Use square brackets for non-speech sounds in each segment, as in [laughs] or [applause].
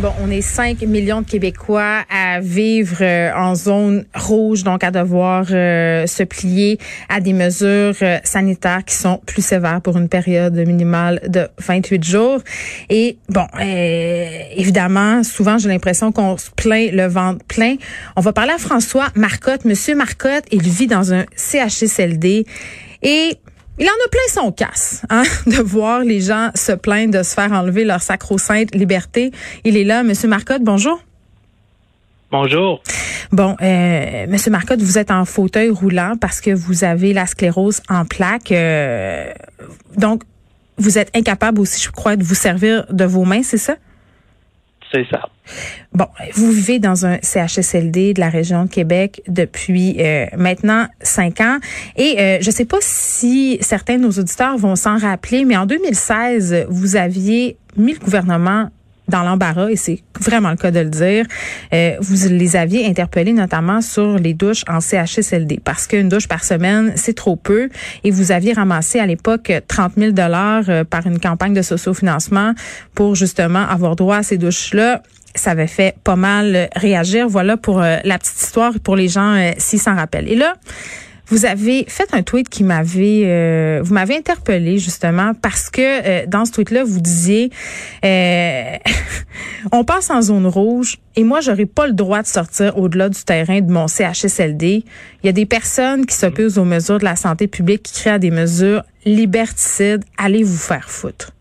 Bon, on est 5 millions de Québécois à vivre euh, en zone rouge, donc à devoir euh, se plier à des mesures euh, sanitaires qui sont plus sévères pour une période minimale de 28 jours. Et bon, évidemment, souvent j'ai l'impression qu'on se plaint le ventre plein. On va parler à François Marcotte. Monsieur Marcotte, il vit dans un CHSLD et il en a plein son casse, hein, [laughs] de voir les gens se plaindre de se faire enlever leur sacro-sainte liberté. Il est là, Monsieur Marcotte, bonjour. Bonjour. Bon, euh, Monsieur Marcotte, vous êtes en fauteuil roulant parce que vous avez la sclérose en plaques. Euh, donc, vous êtes incapable aussi, je crois, de vous servir de vos mains, c'est ça? C'est ça. Bon, vous vivez dans un CHSLD de la région de Québec depuis euh, maintenant cinq ans. Et euh, je ne sais pas si certains de nos auditeurs vont s'en rappeler, mais en 2016, vous aviez mis le gouvernement dans l'embarras, et c'est vraiment le cas de le dire. Euh, vous les aviez interpellés notamment sur les douches en CHSLD parce qu'une douche par semaine, c'est trop peu. Et vous aviez ramassé à l'époque 30 000 dollars euh, par une campagne de sociofinancement pour justement avoir droit à ces douches-là ça avait fait pas mal réagir. Voilà pour euh, la petite histoire pour les gens s'ils s'en rappellent. Et là, vous avez fait un tweet qui m'avait, euh, vous m'avez interpellé justement parce que euh, dans ce tweet-là, vous disiez, euh, [laughs] on passe en zone rouge et moi, j'aurais pas le droit de sortir au-delà du terrain de mon CHSLD. Il y a des personnes qui s'opposent aux mesures de la santé publique, qui créent des mesures liberticides. Allez vous faire foutre.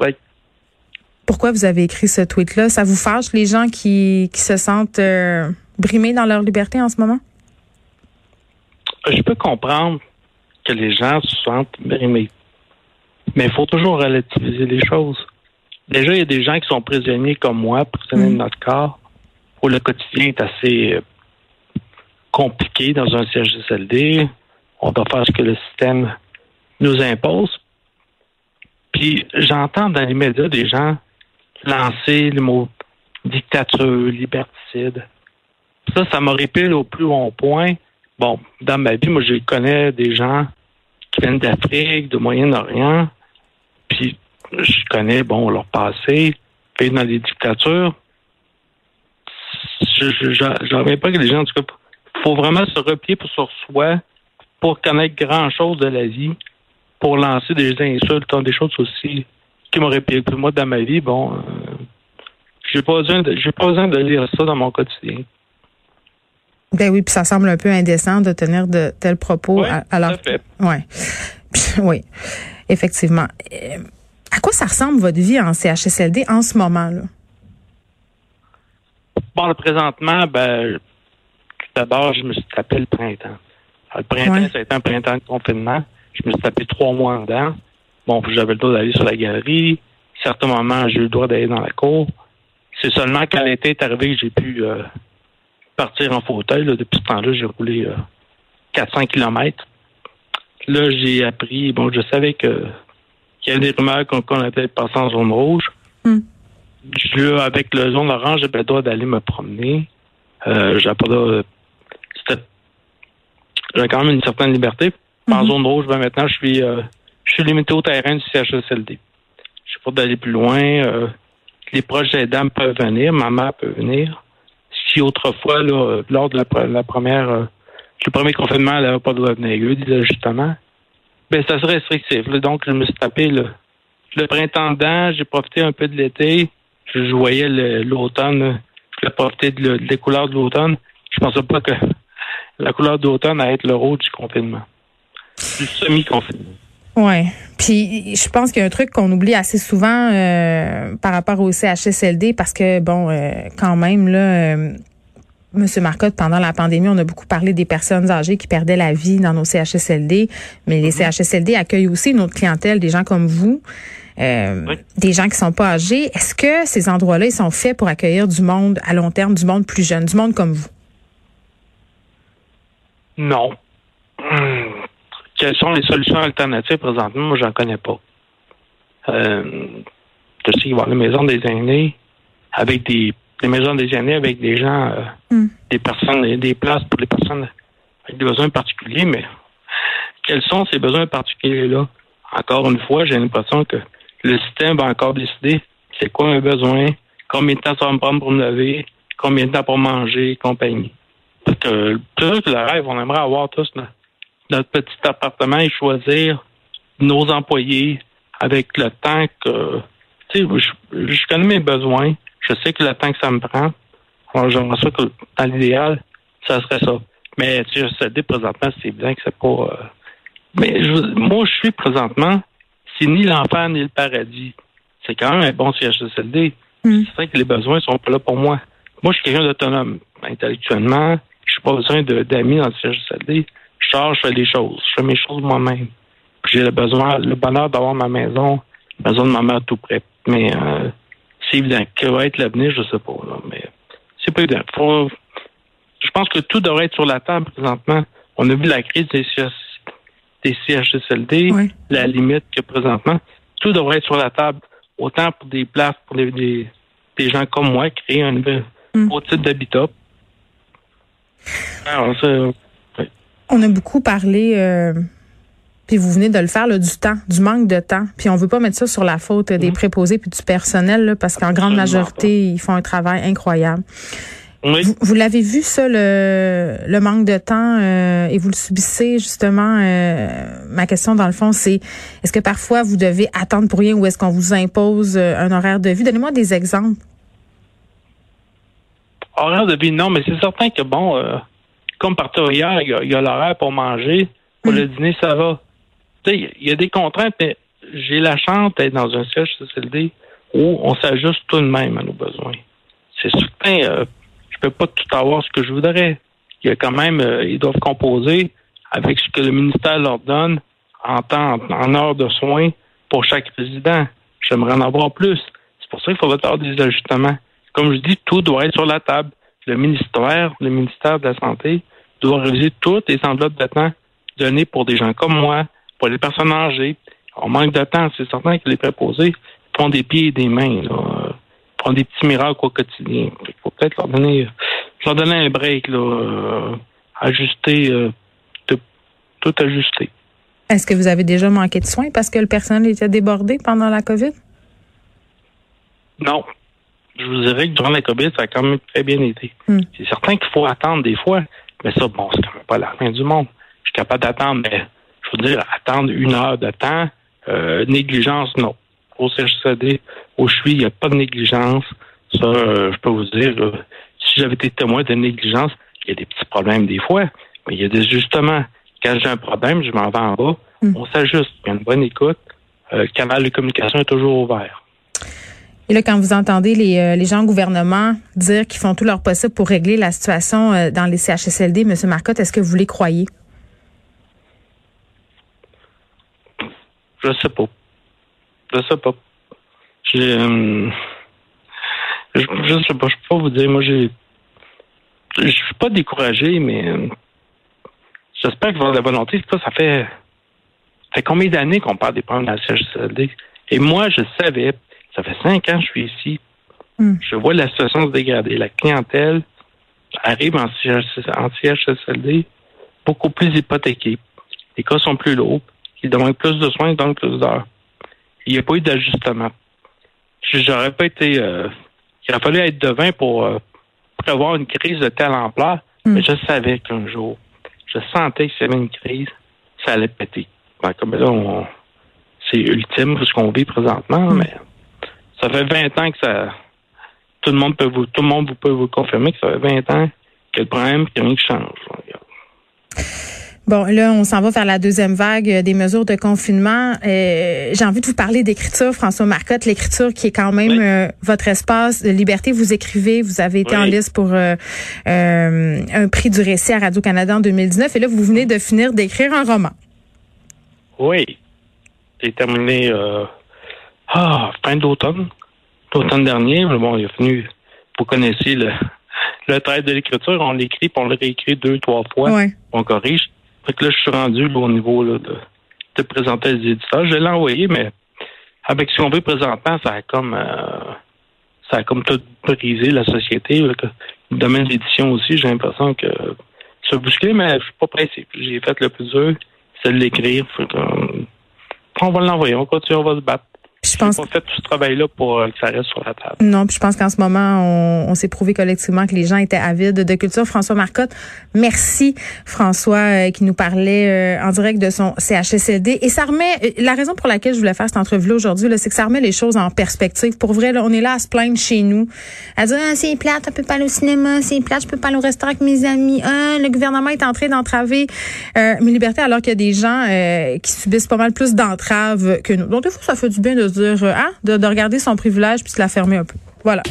Oui. Pourquoi vous avez écrit ce tweet-là? Ça vous fâche les gens qui, qui se sentent brimés dans leur liberté en ce moment? Je peux comprendre que les gens se sentent brimés. Mais il faut toujours relativiser les choses. Déjà, il y a des gens qui sont prisonniers comme moi, prisonniers de mm. notre corps, où le quotidien est assez euh, compliqué dans un CHSLD. On doit faire ce que le système nous impose. Puis j'entends dans les médias des gens lancer le mot dictature, liberticide. Ça, ça me répile au plus haut point. Bon, dans ma vie, moi, je connais des gens qui viennent d'Afrique, de Moyen-Orient, puis je connais, bon, leur passé, puis dans les dictatures. Je n'en pas que les gens, en tout faut vraiment se replier pour sur soi, pour connaître grand-chose de la vie, pour lancer des insultes, des choses aussi qui m'auraient répilé. Moi, dans ma vie, bon, euh, j'ai pas besoin j'ai pas besoin de lire ça dans mon quotidien. Ben oui, puis ça semble un peu indécent de tenir de tels propos. Oui, alors, ouais, oui, effectivement. Euh, à quoi ça ressemble votre vie en CHSLD en ce moment là? Bon, présentement, ben, tout d'abord, je me suis tapé le printemps. le printemps, ça a été un printemps de confinement. Je me suis tapé trois mois dedans. Bon, j'avais le droit d'aller sur la galerie. À certains moments, j'ai eu le droit d'aller dans la cour. C'est seulement quand l'été est arrivé que j'ai pu euh, partir en fauteuil. Depuis ce temps-là, j'ai roulé 400 euh, km. Là, j'ai appris, bon, je savais que qu'il y avait des rumeurs qu'on allait passer en zone rouge. Hmm. avec le zone orange, j'avais le droit d'aller me promener. Euh, j'avais quand même une certaine liberté. En hmm. zone rouge, ben maintenant, je suis euh, je suis limité au terrain du CHSLD. Je suis pas d'aller plus loin. les proches aidants peuvent venir, ma mère peut venir si autrefois, lors de la, première, euh, le premier confinement, elle n'avait pas de venir, des ajustements, ben, ça serait restrictif. Donc, je me suis tapé le, printemps j'ai profité un peu de l'été, je, voyais l'automne, j'ai profité de, de, des couleurs de l'automne. Je pensais pas que la couleur de l'automne allait être le rouge du confinement. Du semi-confinement. Ouais. Puis je pense qu'il y a un truc qu'on oublie assez souvent euh, par rapport au CHSLD parce que bon, euh, quand même là. Euh, Monsieur Marcotte, pendant la pandémie, on a beaucoup parlé des personnes âgées qui perdaient la vie dans nos CHSLD, mais les mm-hmm. CHSLD accueillent aussi une autre clientèle, des gens comme vous, des gens qui sont pas âgés. Est-ce que ces endroits-là, ils sont faits pour accueillir du monde à long terme, du monde plus jeune, du monde comme vous? Non. Quelles sont les solutions alternatives présentement? Moi, j'en connais pas. Euh, je sais qu'il va y avoir la maison des aînés avec des des maisons déjeuner avec des gens, euh, Mm. des personnes, des places pour les personnes avec des besoins particuliers, mais quels sont ces besoins particuliers-là? Encore une fois, j'ai l'impression que le système va encore décider c'est quoi un besoin, combien de temps ça va me prendre pour me lever, combien de temps pour manger compagnie. Parce que peut-être que le rêve, on aimerait avoir tous notre, notre petit appartement et choisir nos employés avec le temps que tu sais, je, je connais mes besoins, je sais que le temps que ça me prend. J'aimerais ça que dans l'idéal, ça serait ça. Mais tu sais, CHSLD présentement, c'est évident que c'est pas euh, mais je- moi je suis présentement, c'est ni l'enfer ni le paradis. C'est quand même un bon CHSLD. Mm. C'est vrai que les besoins sont pas là pour moi. Moi, je suis quelqu'un d'autonome intellectuellement. Je n'ai pas besoin de- d'amis dans le CHSLD. Je sors, je fais les choses. Je fais mes choses moi-même. J'ai le besoin, le bonheur d'avoir ma maison, la maison de ma mère tout près. Mais euh, c'est évident. Que va être l'avenir, je sais pas. Là, mais c'est pas évident. Faut- je pense que tout devrait être sur la table présentement. On a vu la crise des, CH des CHSLD, Oui. la limite que présentement. Tout devrait être sur la table, autant pour des places pour les, des, des gens comme moi, créer un nouveau Mm. type d'habitat. Alors, ça, On a beaucoup parlé, euh, puis vous venez de le faire, là, du temps, du manque de temps. Puis on veut pas mettre ça sur la faute des Mhm. préposés puis du personnel, là, parce qu'en grande majorité, ils font un travail incroyable. oui. Vous, vous l'avez vu, ça, le, le manque de temps, euh, et vous le subissez, justement. euh, ma question, dans le fond, c'est est-ce que parfois vous devez attendre pour rien ou est-ce qu'on vous impose euh, un horaire de vie? Donnez-moi des exemples. Horaire de vie, non, mais c'est certain que, bon, euh, comme partout hier, il y a, l'horaire pour manger. Pour le dîner, ça va. Tu sais, il y a des contraintes, mais j'ai la chance d'être dans un CHSLD où on s'ajuste tout de même à nos besoins. C'est certain, euh, je peux pas tout avoir ce que je voudrais. Il y a quand même, euh, ils doivent composer avec ce que le ministère leur donne en temps, en heures de soins pour chaque résident. J'aimerais en avoir plus. C'est pour ça qu'il faudrait avoir des ajustements. Comme je dis, tout doit être sur la table. Le ministère, le ministère de la Santé doit réviser toutes les enveloppes de temps données pour des gens comme moi, pour les personnes âgées. On manque de temps. C'est certain que les préposés font des pieds et des mains. Là. Font des petits miracles au quotidien. Il faut peut-être leur donner, leur donner un break, là, euh, ajuster, euh, de- tout ajuster. Est-ce que vous avez déjà manqué de soins parce que le personnel était débordé pendant la COVID? Non. Je vous dirais que durant la COVID, ça a quand même très bien été. Hmm. C'est certain qu'il faut attendre des fois, mais ça, bon, c'est quand même pas la fin du monde. Je suis capable d'attendre, mais je veux dire, attendre une heure de temps, euh, négligence, non. Au CHCD, où je suis, il n'y a pas de négligence. Ça, euh, je peux vous dire, euh, si j'avais été témoin de négligence, il y a des petits problèmes des fois, mais il y a des ajustements. Quand j'ai un problème, je m'en vais en bas, Hmm. on s'ajuste. Il y a une bonne écoute. Euh, le canal de communication est toujours ouvert. Et là, quand vous entendez les, euh, gens au gouvernement dire qu'ils font tout leur possible pour régler la situation euh, dans les CHSLD, M. Marcotte, est-ce que vous les croyez? Je sais pas. Je sais pas. J'ai. euh, je, je sais pas. Je peux pas vous dire. Moi, j'ai. Je suis pas découragé, mais j'espère y avoir de la volonté. Ça fait. Ça fait combien d'années qu'on parle des problèmes de la CHSLD? Et moi, je savais. Ça fait cinq ans que je suis ici. Hmm. Je vois la situation se dégrader. La clientèle arrive en, CHS en CHSLD beaucoup plus hypothéquée. Les cas sont plus lourds. Ils demandent plus de soins, donc plus d'heures. Il n'y a pas eu d'ajustement. J'aurais pas été. euh, il aurait fallu être devin pour euh, prévoir une crise de telle ampleur, Mm. mais je savais qu'un jour, je sentais que s'il y avait une crise, ça allait péter. Ben, comme là, on- c'est ultime ce qu'on vit présentement, Mm. mais ça fait 20 ans que ça. Tout le monde peut vous, tout le monde vous peut vous confirmer que ça fait 20 ans que le problème, qu'il n'y a rien qui change. Bon, là, on s'en va vers la deuxième vague des mesures de confinement. Euh, J'ai envie de vous parler d'écriture, François Marcotte, l'écriture qui est quand même Oui. euh, votre espace de liberté. Vous écrivez, vous avez été Oui. en liste pour euh, un prix du récit à Radio-Canada en 2019 et là, vous venez de finir d'écrire un roman. Oui. J'ai terminé ah, fin d'automne. L'automne dernier. Bon, il a venu. Vous connaissez le, le trait de l'écriture. On l'écrit, puis on le réécrit deux, trois fois. Ouais. On corrige. Fait que là, je suis rendu là, au niveau là, de, de présenter les éditeurs. Je l'ai envoyé, mais avec ce qu'on veut présentement, ça a comme euh, ça a comme tout brisé la société. Le domaine de l'édition aussi, j'ai l'impression que se bousculer, mais je suis pas pressé. J'ai fait le plus dur, c'est de l'écrire. On va l'envoyer, on continue, on va se battre. Je pense pas fait tout ce travail-là pour euh, que ça reste sur la table. Non, puis je pense qu'en ce moment, on, on s'est prouvé collectivement que les gens étaient avides de culture. François Marcotte, merci François euh, qui nous parlait euh, en direct de son CHSLD. Et ça remet, la raison pour laquelle je voulais faire cette entrevue-là aujourd'hui, c'est que ça remet les choses en perspective. Pour vrai, là, on est là à se plaindre chez nous, à dire ah, c'est plate, je peux pas aller au cinéma, c'est plate, je peux pas aller au restaurant avec mes amis. Ah, le gouvernement est en train d'entraver mes libertés alors qu'il y a des gens qui subissent pas mal plus d'entraves que nous. Donc des fois, ça fait du bien de dire, hein, de, de regarder son privilège puis se la fermer un peu. Voilà.